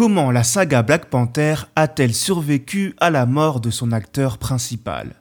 Comment la saga Black Panther a-t-elle survécu à la mort de son acteur principal?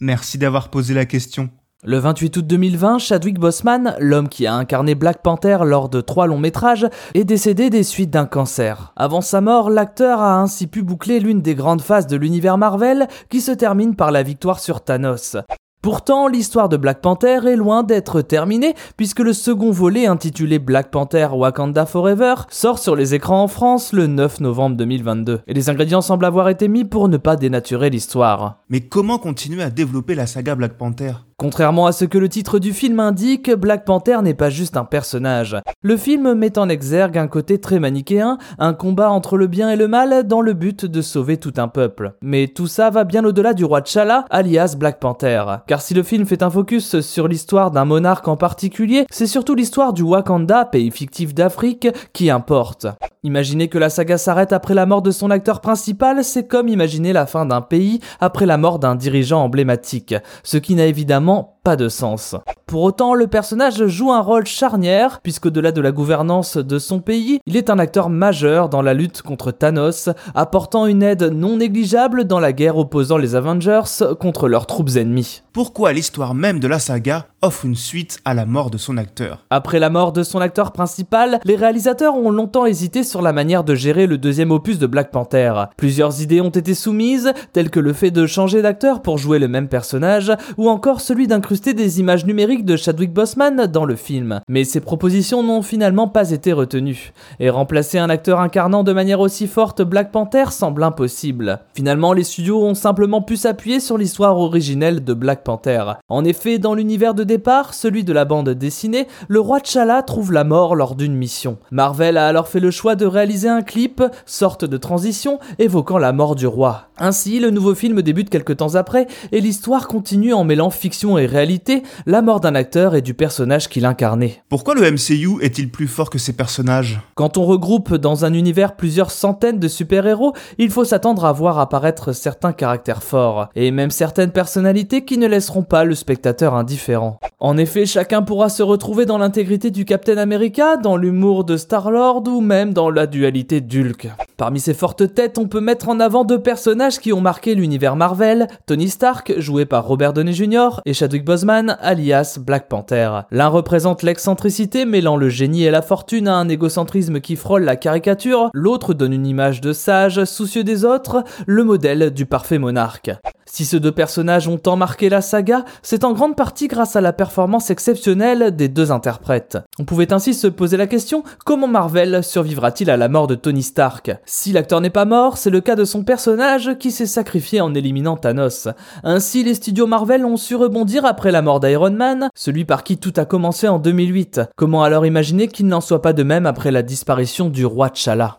Merci d'avoir posé la question. Le 28 août 2020, Chadwick Boseman, l'homme qui a incarné Black Panther lors de trois longs métrages, est décédé des suites d'un cancer. Avant sa mort, l'acteur a ainsi pu boucler l'une des grandes phases de l'univers Marvel qui se termine par la victoire sur Thanos. Pourtant, l'histoire de Black Panther est loin d'être terminée, puisque le second volet intitulé Black Panther Wakanda Forever sort sur les écrans en France le 9 novembre 2022. Et les ingrédients semblent avoir été mis pour ne pas dénaturer l'histoire. Mais comment continuer à développer la saga Black Panther? Contrairement à ce que le titre du film indique, Black Panther n'est pas juste un personnage. Le film met en exergue un côté très manichéen, un combat entre le bien et le mal dans le but de sauver tout un peuple. Mais tout ça va bien au-delà du roi T'Challa, alias Black Panther. Car si le film fait un focus sur l'histoire d'un monarque en particulier, c'est surtout l'histoire du Wakanda, pays fictif d'Afrique, qui importe. Imaginer que la saga s'arrête après la mort de son acteur principal, c'est comme imaginer la fin d'un pays après la mort d'un dirigeant emblématique, ce qui n'a évidemment pas de sens. Pour autant, le personnage joue un rôle charnière, puisqu'au-delà de la gouvernance de son pays, il est un acteur majeur dans la lutte contre Thanos, apportant une aide non négligeable dans la guerre opposant les Avengers contre leurs troupes ennemies. Pourquoi l'histoire même de la saga offre une suite à la mort de son acteur? Après la mort de son acteur principal, les réalisateurs ont longtemps hésité sur la manière de gérer le deuxième opus de Black Panther. Plusieurs idées ont été soumises, telles que le fait de changer d'acteur pour jouer le même personnage, ou encore celui d'incruster des images numériques de Chadwick Boseman dans le film. Mais ces propositions n'ont finalement pas été retenues. Et remplacer un acteur incarnant de manière aussi forte Black Panther semble impossible. Finalement, les studios ont simplement pu s'appuyer sur l'histoire originelle de Black Panther. En effet, dans l'univers de départ, celui de la bande dessinée, le roi T'Challa trouve la mort lors d'une mission. Marvel a alors fait le choix de réaliser un clip, sorte de transition, évoquant la mort du roi. Ainsi, le nouveau film débute quelques temps après, et l'histoire continue en mêlant fiction et réalité, la mort d'un acteur et du personnage qu'il incarnait. Pourquoi le MCU est-il plus fort que ses personnages? Quand on regroupe dans un univers plusieurs centaines de super-héros, il faut s'attendre à voir apparaître certains caractères forts, et même certaines personnalités qui ne laisseront pas le spectateur indifférent. En effet, chacun pourra se retrouver dans l'intégrité du Captain America, dans l'humour de Star-Lord ou même dans la dualité d'Hulk. Parmi ces fortes têtes, on peut mettre en avant deux personnages qui ont marqué l'univers Marvel, Tony Stark, joué par Robert Downey Jr., et Chadwick Alias Black Panther. L'un représente l'excentricité mêlant le génie et la fortune à un égocentrisme qui frôle la caricature, l'autre donne une image de sage, soucieux des autres, le modèle du parfait monarque. Si ces deux personnages ont tant marqué la saga, c'est en grande partie grâce à la performance exceptionnelle des deux interprètes. On pouvait ainsi se poser la question comment Marvel survivra-t-il à la mort de Tony Stark? Si l'acteur n'est pas mort, c'est le cas de son personnage qui s'est sacrifié en éliminant Thanos. Ainsi, les studios Marvel ont su rebondir après la mort d'Iron Man, celui par qui tout a commencé en 2008. Comment alors imaginer qu'il n'en soit pas de même après la disparition du roi T'Challa?